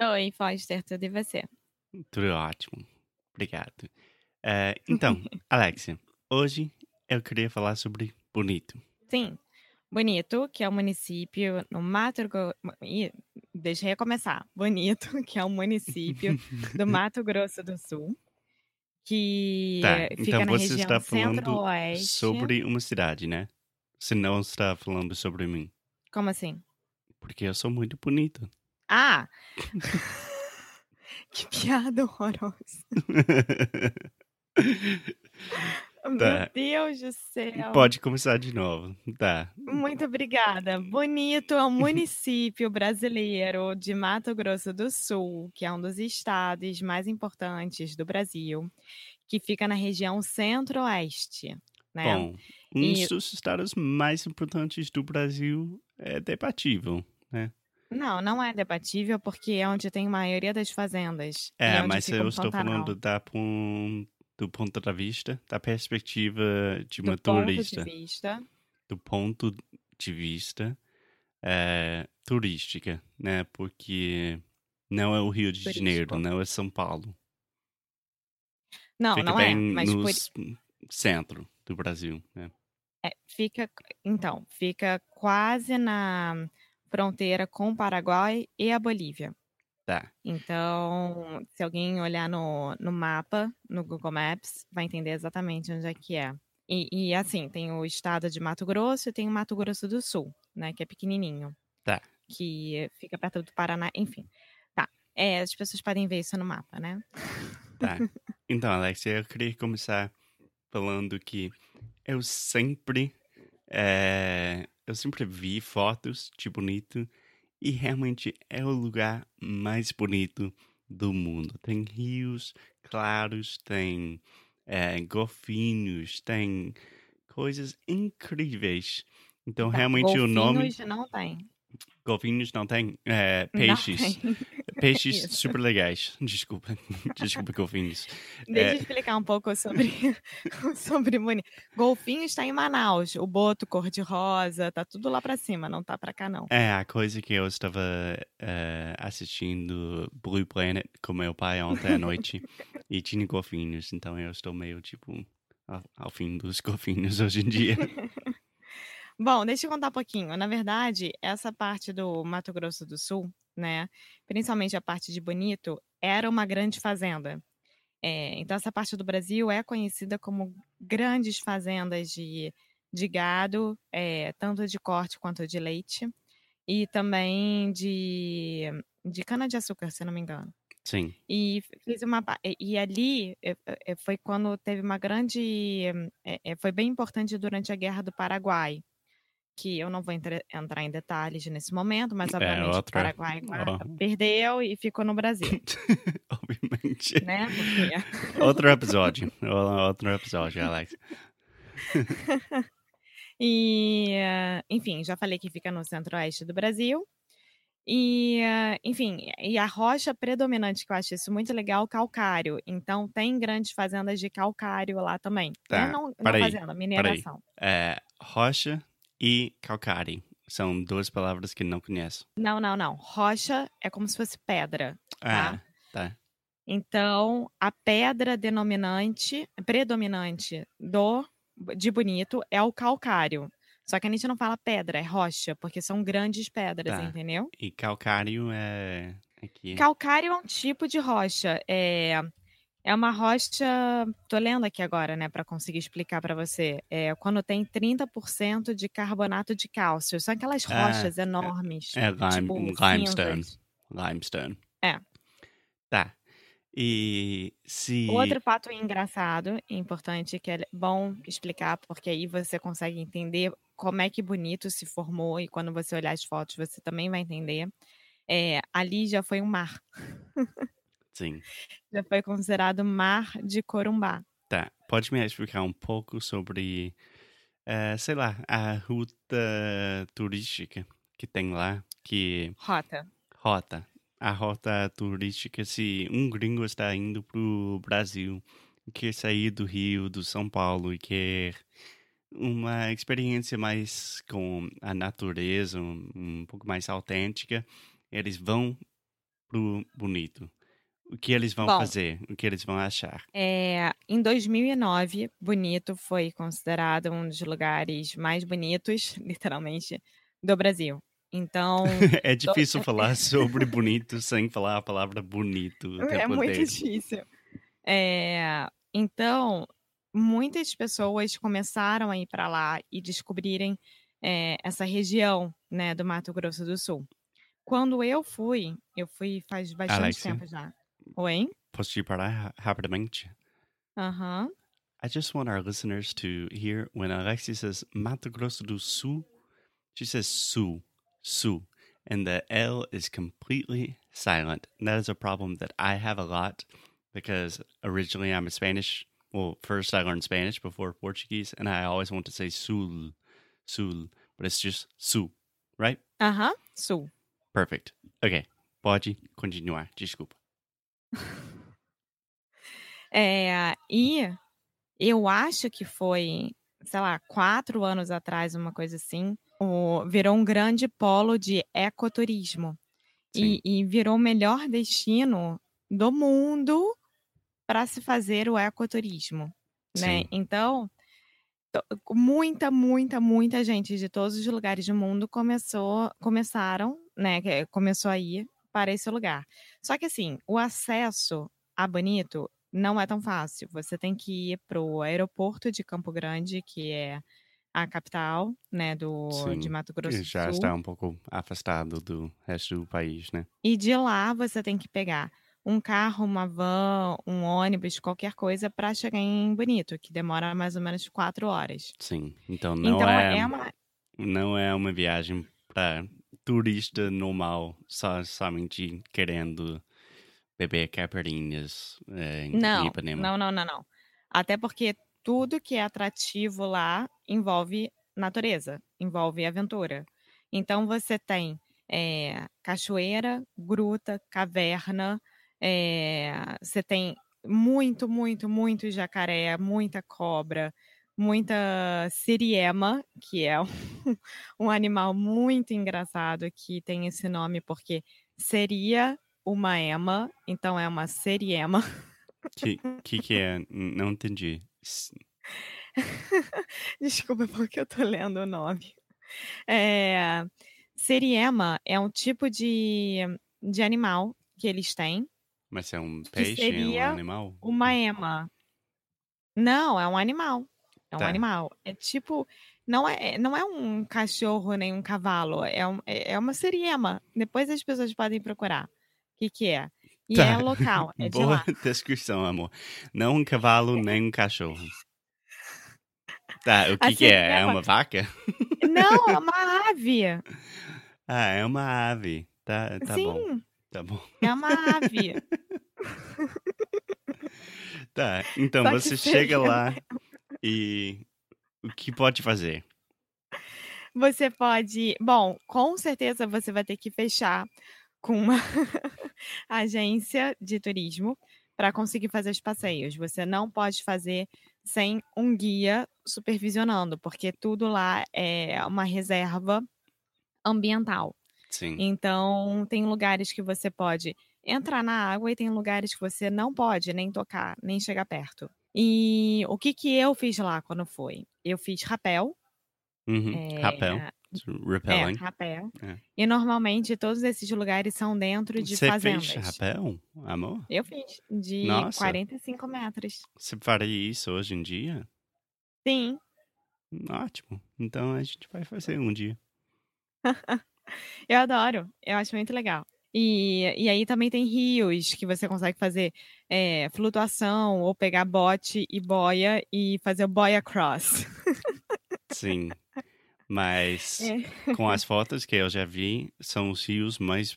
Oi, Foster, tudo e você? Tudo ótimo. Obrigado. É, então, Alexia, hoje eu queria falar sobre Bonito. Sim, Bonito, que é um município no Mato Grosso. Deixa eu recomeçar. Bonito, que é um município do Mato Grosso do Sul, que Tá, fica então na você região está falando sobre uma cidade, né? Você não está falando sobre mim. Como assim? Porque eu sou muito bonito. Ah! que piada horrorosa. Meu Tá. Deus do céu. Pode começar de novo. Tá. Muito obrigada. Bonito é um município brasileiro de Mato Grosso do Sul, que é um dos estados mais importantes do Brasil, que fica na região centro-oeste, né? Bom, um E- dos estados mais importantes do Brasil é debatível, né? Não, não é debatível porque é onde tem a maioria das fazendas. É, onde mas eu estou Pantanal. falando da, do ponto de vista, da perspectiva de uma do ponto turista. de vista. do ponto de vista é, turística, né? Porque não é o Rio de Turístico. Janeiro, não é São Paulo. Não, Fica não é, mas no por centro do Brasil, né? É, fica, então, fica quase na fronteira com o Paraguai e a Bolívia. Tá. Então, se alguém olhar no, no mapa, no Google Maps, vai entender exatamente onde é que é. E, e, assim, tem o estado de Mato Grosso e tem o Mato Grosso do Sul, né? Que é pequenininho. Tá. Que fica perto do Paraná, enfim. Tá. É, as pessoas podem ver isso no mapa, né? Tá. Então, Alexia, eu queria começar falando que eu sempre, é, eu sempre vi fotos de Bonito e realmente é o lugar mais bonito do mundo. Tem rios claros, tem é, golfinhos, tem coisas incríveis. Então, Tá, realmente o nome não tem. Golfinhos não tem Não peixes. tem. Peixes Isso. super legais. Desculpa. Desculpa, golfinhos. Deixa É. eu explicar um pouco sobre, sobre Muni. Golfinho está em Manaus. O boto cor-de-rosa, tá tudo lá pra cima, não tá pra cá, não. É, a coisa que eu estava eh, assistindo Blue Planet com meu pai ontem à noite e tinha golfinhos, então eu estou meio tipo ao, ao fim dos golfinhos hoje em dia. Bom, deixa eu contar um pouquinho. Na verdade, essa parte do Mato Grosso do Sul, né? Principalmente a parte de Bonito, era uma grande fazenda. É, então, essa parte do Brasil é conhecida como grandes fazendas de, de gado, é, tanto de corte quanto de leite, e também de, de cana-de-açúcar, se não me engano. Sim. E fiz uma e- ali eh, foi quando teve uma grande foi bem importante durante a Guerra do Paraguai, que eu não vou entre- entrar em detalhes nesse momento, mas É, obviamente o outra- Paraguai gua- ó. perdeu e ficou no Brasil, Obviamente. né? Porque Outro episódio. Outro episódio, Alex. E, eh, enfim, já falei que fica no centro-oeste do Brasil. E, eh, enfim, e a rocha predominante, que eu acho isso muito legal, calcário. Então, tem grandes fazendas de calcário lá também. Tá? Não, não peraí, fazenda, mineração. É, rocha e calcário. São duas palavras que não conheço. Não, não, não. Rocha é como se fosse pedra. Ah, tá. Então, a pedra denominante, predominante do de Bonito é o calcário. Só que a gente não fala pedra, é rocha, porque são grandes pedras, Tá. entendeu? E calcário é. Aqui. Calcário é um tipo de rocha. É, É uma rocha, tô lendo aqui agora, né, para conseguir explicar para você. É quando tem 30% de carbonato de cálcio. São aquelas Ah, rochas enormes, é lime, tipo limestone. Limestone. É. Tá. E se. Outro fato engraçado e importante que é bom explicar, porque aí você consegue entender como é que Bonito se formou e quando você olhar as fotos você também vai entender. É, ali já foi um mar. Sim. Já foi considerado mar de Corumbá. Tá. Pode me explicar um pouco sobre, eh, sei lá, a ruta turística que tem lá, que Rota. rota. A rota turística, se um gringo está indo pro Brasil, quer sair do Rio, do São Paulo e quer uma experiência mais com a natureza, um, um pouco mais autêntica, eles vão pro Bonito. O que eles vão Bom, fazer? O que eles vão achar? é, em 2009, Bonito foi considerado um dos lugares mais bonitos, literalmente, do Brasil. Então, É to- difícil falar sobre bonito sem falar a palavra bonito é muito inteiro. difícil. É, então, muitas pessoas começaram a ir para lá e descobrirem é, essa região, né, do Mato Grosso do Sul. Quando eu fui, eu fui faz bastante tempo já. Oi? posso te parar ra- rapidamente? Aham. I just want our listeners to hear when Alexia says Mato Grosso do Sul, she says Sul, Sul, and the L is completely silent. And that is a problem that I have a lot because originally I'm a Spanish. Well, first I learned Spanish before Portuguese, and I always want to say Sul, Sul, but it's just Sul, right? Uh huh. Sul. Perfect. Ok, pode continuar, desculpa. É, e eu acho que foi, sei lá, quatro anos atrás, uma coisa assim, o- virou um grande polo de ecoturismo. E, e virou o melhor destino do mundo para se fazer o ecoturismo, né? sim, Então, to- muita, muita, muita gente de todos os lugares do mundo começou, começaram, né? Começou a ir para esse lugar. Só que assim, o acesso a Bonito não é tão fácil. Você tem que ir para o aeroporto de Campo Grande, que é a capital, né, do, de sim. Mato E Grosso do Já Sul. está um pouco afastado do resto do país, né? E de lá você tem que pegar um carro, uma van, um ônibus, qualquer coisa para chegar em Bonito, que demora mais ou menos quatro horas. Sim. Então não Então é, é uma. não é uma viagem para turista normal, só somente querendo beber caipirinhas é, em Não, Ipanema. não, não, não, não. Até porque tudo que é atrativo lá envolve natureza, envolve aventura. Então você tem eh, cachoeira, gruta, caverna, eh, você tem muito, muito, muito jacaré, muita cobra, muita siriema, que é um, um animal muito engraçado que tem esse nome porque seria uma ema, então é uma seriema. Que, que que é? Não entendi. Desculpa porque eu tô lendo o nome. É, seriema é um tipo de, de animal que eles têm, Mas é um peixe, é um animal? uma ema. Não, é um animal. É um Tá. animal. É tipo, não é, não é um cachorro nem um cavalo, é, um, é é uma seriema. Depois as pessoas podem procurar o que que é. E Tá. é local, é de Boa lá. descrição, amor. Não um cavalo nem um cachorro. Tá, o que que é? É seriema, uma vaca? não, é uma ave. Ah, é uma ave. Tá, tá bom, Sim, tá bom. é uma ave. Tá, então Só você chega lá e o que pode fazer? Você pode. Bom, com certeza você vai ter que fechar com uma agência de turismo para conseguir fazer os passeios. Você não pode fazer sem um guia supervisionando, porque tudo lá é uma reserva ambiental. Sim, Então, tem lugares que você pode entrar na água e tem lugares que você não pode nem tocar, nem chegar perto. E o que que eu fiz lá quando foi? Eu fiz rapel, uhum. Rapel. é, É, Repelling. rapé. É. E normalmente todos esses lugares são dentro de Você fazendas. fez rapel, amor? Eu fiz, de Nossa. 45 metros. Você faria isso hoje em dia? Sim, Ótimo. Então a gente vai fazer um dia. eu adoro. Eu acho muito legal. E, e aí também tem rios que você consegue fazer é, flutuação ou pegar bote e boia e fazer o boia cross. Sim. Mas É. com as fotos que eu já vi, são os rios mais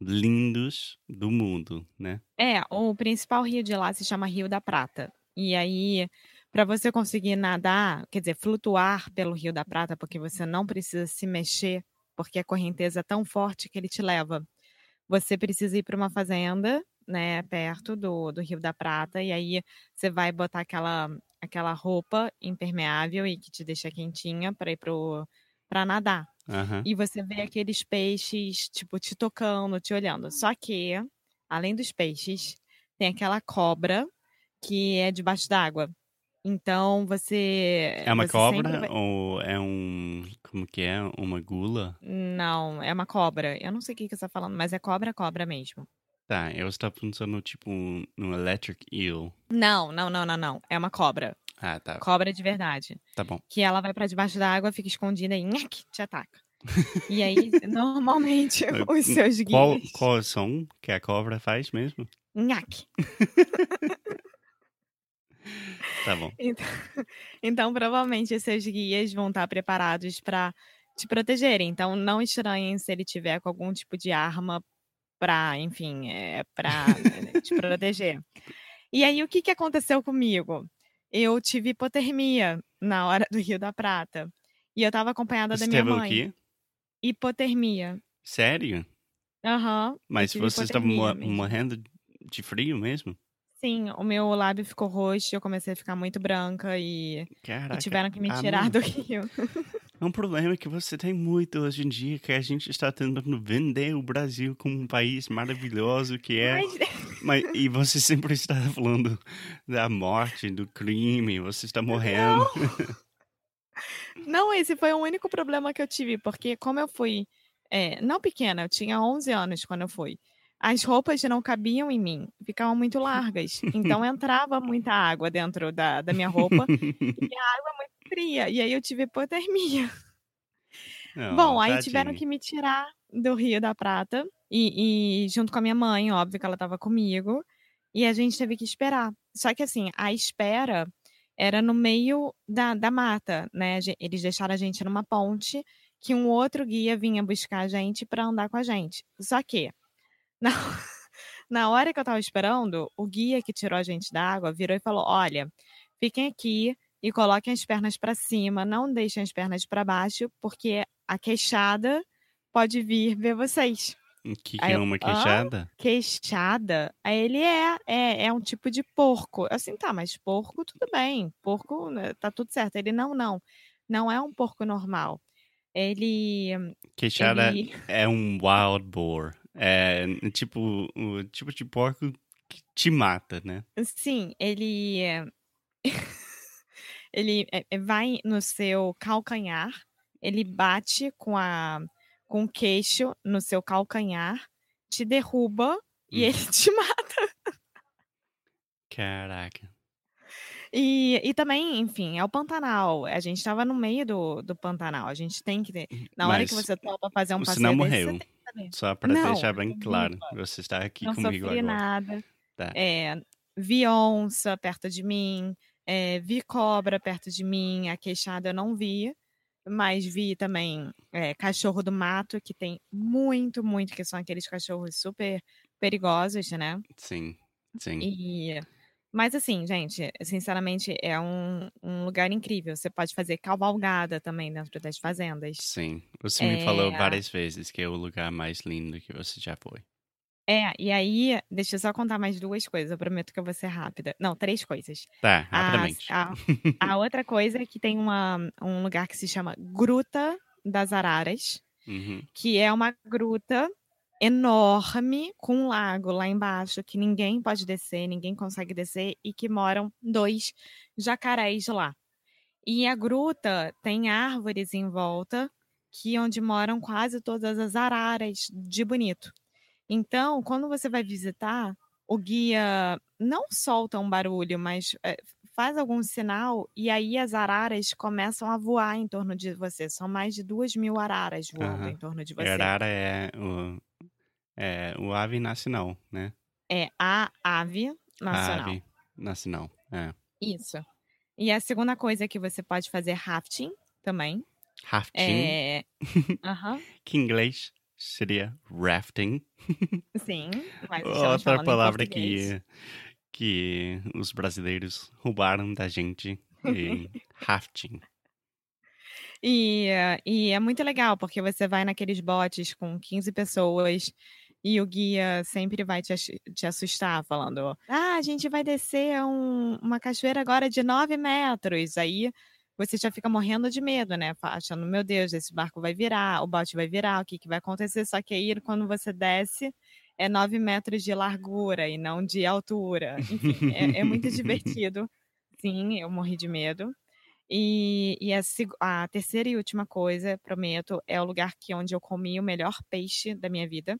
lindos do mundo, né? É, o principal rio de lá se chama Rio da Prata. E aí, para você conseguir nadar, quer dizer, flutuar pelo Rio da Prata, porque você não precisa se mexer, porque a correnteza é tão forte que ele te leva. Você precisa ir para uma fazenda, né, perto do, do Rio da Prata, e aí você vai botar aquela, aquela roupa impermeável e que te deixa quentinha para ir para nadar. Aham. E você vê aqueles peixes, tipo, te tocando, te olhando. Só que, além dos peixes, tem aquela cobra que é debaixo d'água. Então, você. É uma você cobra vai- ou é um. Como que é? Uma gula? Não, é uma cobra. Eu não sei o que, que você tá falando, mas é cobra, cobra mesmo. Tá, eu estava pensando tipo no electric eel. Não, não, não, não, não. É uma cobra. Ah, tá. Cobra de verdade. Tá bom. Que ela vai pra debaixo d'água, fica escondida e nhaque, te ataca. E aí, normalmente, os seus guias. Qual, qual som que a cobra faz mesmo? Nhaque. Tá bom. Então, então, provavelmente, os seus guias vão estar preparados para te protegerem. Então, não estranhem se ele tiver com algum tipo de arma para, enfim, é, para te proteger. E aí, o que, que aconteceu comigo? Eu tive hipotermia na hora do Rio da Prata. E eu estava acompanhada Você da minha teve o mãe. quê? Hipotermia. Sério? Aham. Mas tive você estava hipotermia mo- mesmo. morrendo de frio mesmo? Sim, o meu lábio ficou roxo, eu comecei a ficar muito branca e, e Caraca. tiveram que me ah, tirar não. do Rio. É um problema que você tem muito hoje em dia, que a gente está tentando vender o Brasil como um país maravilhoso que é. Mas Mas, e você sempre está falando da morte, do crime, você está morrendo. Não, esse foi o único problema que eu tive, porque como eu fui, é, não pequena, eu tinha 11 anos quando eu fui, as roupas não cabiam em mim, ficavam muito largas, então entrava muita água dentro da, da minha roupa e a água é muito fria, e aí eu tive hipotermia. Não, Bom, aí tiveram tadinho. que me tirar do Rio da Prata, e, e junto com a minha mãe, óbvio que ela estava comigo, e a gente teve que esperar. Só que assim, a espera era no meio da, da mata, né? Eles deixaram a gente numa ponte que um outro guia vinha buscar a gente para andar com a gente. Só que, na, na hora que eu tava esperando, o guia que tirou a gente da água virou e falou: Olha, fiquem aqui e coloquem as pernas para cima, não deixem as pernas para baixo, porque a queixada pode vir ver vocês. O que, que é uma queixada? Queixada? Aí ele é, é, é um tipo de porco. Eu assim, tá, mas porco tudo bem. Porco, né, tá tudo certo. Ele, não, não. Não é um porco normal. Ele. Queixada ele... é um wild boar. É tipo o tipo de porco que te mata, né? Sim, ele. ele é, é, vai no seu calcanhar, ele bate com, a, com o queixo no seu calcanhar, te derruba e Hum. ele te mata. Caraca. E, e também, enfim, é o Pantanal. A gente estava no meio do, do Pantanal. A gente tem que ter. Na hora que você topa fazer um você passeio não desse, morreu. você que saber. Só para Não, deixar bem tô claro, você está aqui Não comigo sofri agora. nada. Tá. É, vi onça perto de mim, é, vi cobra perto de mim, a queixada eu não vi, mas vi também é, cachorro do mato, que tem muito, muito, que são aqueles cachorros super perigosos, né? Sim, sim. E, mas assim, gente, sinceramente, é um, um lugar incrível. Você pode fazer cavalgada também dentro das fazendas. Sim. Você me falou É, várias vezes que é o lugar mais lindo que você já foi. é, e aí, deixa eu só contar mais duas coisas, eu prometo que eu vou ser rápida. Não, três coisas. Tá, A, rapidamente. a, a outra coisa é que tem uma, um lugar que se chama Gruta das Araras, Uhum. que é uma gruta enorme com um lago lá embaixo que ninguém pode descer, ninguém consegue descer e que moram dois jacarés lá. E a gruta tem árvores em volta aqui onde moram quase todas as araras de Bonito. Então, quando você vai visitar, o guia não solta um barulho, mas é, faz algum sinal e aí as araras começam a voar em torno de você. São mais de duas mil araras voando Aham. em torno de E você. Arara é o, é o ave nacional, né? É a ave A nacional. ave nacional. É. Isso. E a segunda coisa é que você pode fazer rafting também. Rafting, É. Aham. que em inglês seria rafting. Sim. Mas Outra palavra que, que os brasileiros roubaram da gente. E rafting. E, eh, e é muito legal, porque você vai naqueles botes com 15 pessoas e o guia sempre vai te, te assustar, falando: Ah, a gente vai descer um- uma cachoeira agora de 9 metros. Aí você já fica morrendo de medo, né? Achando: Meu Deus, esse barco vai virar, o bote vai virar, o que, que vai acontecer? Só que aí, quando você desce, é 9 metros de largura e não de altura. Enfim, é, é muito divertido. Sim, eu morri de medo. E, e a, a terceira e última coisa, prometo, é o lugar que onde eu comi o melhor peixe da minha vida,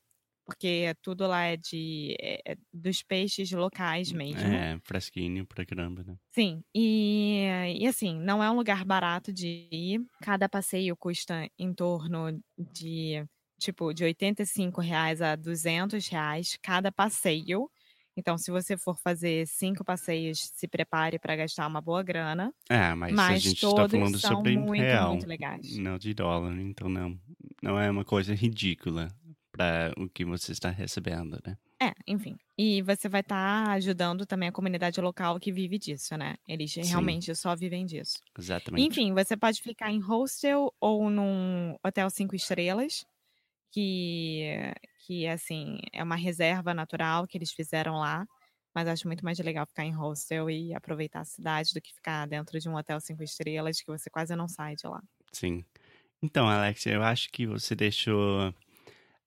porque tudo lá é de é- é dos peixes locais mesmo. É, fresquinho pra caramba, né? Sim, e, e assim, não é um lugar barato de ir. Cada passeio custa em torno de, tipo, de 85 reais a 200 reais cada passeio. Então, se você for fazer cinco passeios, se prepare para gastar uma boa grana. É, mas, a Mas gente está falando sobre muito, real, muito legais. não de dólar, então não, não é uma coisa ridícula para o que você está recebendo, né? É, enfim. E você vai estar ajudando também a comunidade local que vive disso, né? Eles Sim. realmente só vivem disso. Exatamente. Enfim, você pode ficar em hostel ou num hotel cinco estrelas, que, que assim, é uma reserva natural que eles fizeram lá. Mas acho muito mais legal ficar em hostel e aproveitar a cidade do que ficar dentro de um hotel cinco estrelas que você quase não sai de lá. Sim. Então, Alex, eu acho que você deixou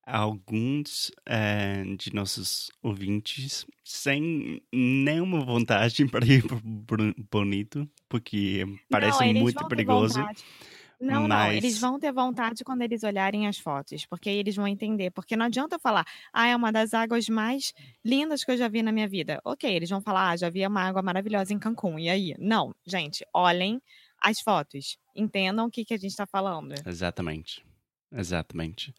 alguns eh, de nossos ouvintes sem nenhuma vontade para ir para Bonito, porque parece Não, muito perigoso. Não, não, eles mas- vão ter vontade quando eles olharem as fotos, porque aí eles vão entender. Porque não adianta falar, ah, é uma das águas mais lindas que eu já vi na minha vida. Ok, eles vão falar, ah, já vi uma água maravilhosa em Cancún. E aí? Não, gente, olhem as fotos. Entendam o que, que a gente está falando. Exatamente. Exatamente.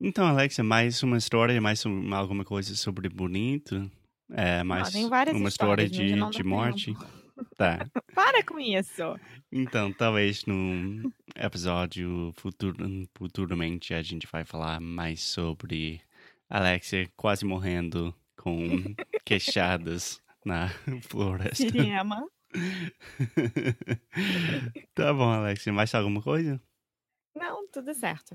Então, Alexa, mais uma história, mais um- alguma coisa sobre Bonito? É, mais tem várias uma história de, de morte? Tá. Para com isso! Então, talvez num episódio futuro, futuramente a gente vai falar mais sobre Alexia quase morrendo com queixadas na floresta. Siriema. tá bom, Alexia. Mais alguma coisa? Não, tudo certo.